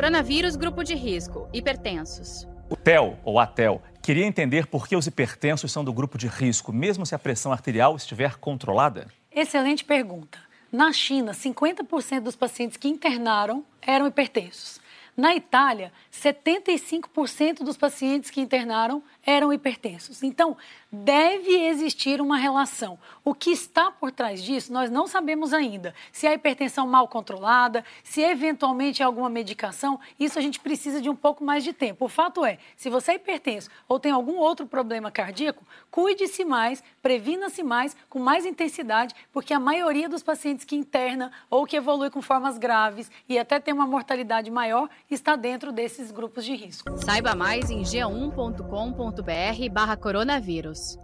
Coronavírus, grupo de risco, hipertensos. O TEL, ou ATEL, queria entender por que os hipertensos são do grupo de risco, mesmo se a pressão arterial estiver controlada? Excelente pergunta. Na China, 50% dos pacientes que internaram eram hipertensos. Na Itália, 75% dos pacientes que internaram eram hipertensos. Então, deve existir uma relação. O que está por trás disso, nós não sabemos ainda. Se é a hipertensão mal controlada, se eventualmente é alguma medicação, isso a gente precisa de um pouco mais de tempo. O fato é, se você é hipertenso ou tem algum outro problema cardíaco, cuide-se mais, previna-se mais, com mais intensidade, porque a maioria dos pacientes que interna ou que evolui com formas graves e até tem uma mortalidade maior está dentro desses grupos de risco. Saiba mais em g1.com.br barra coronavírus.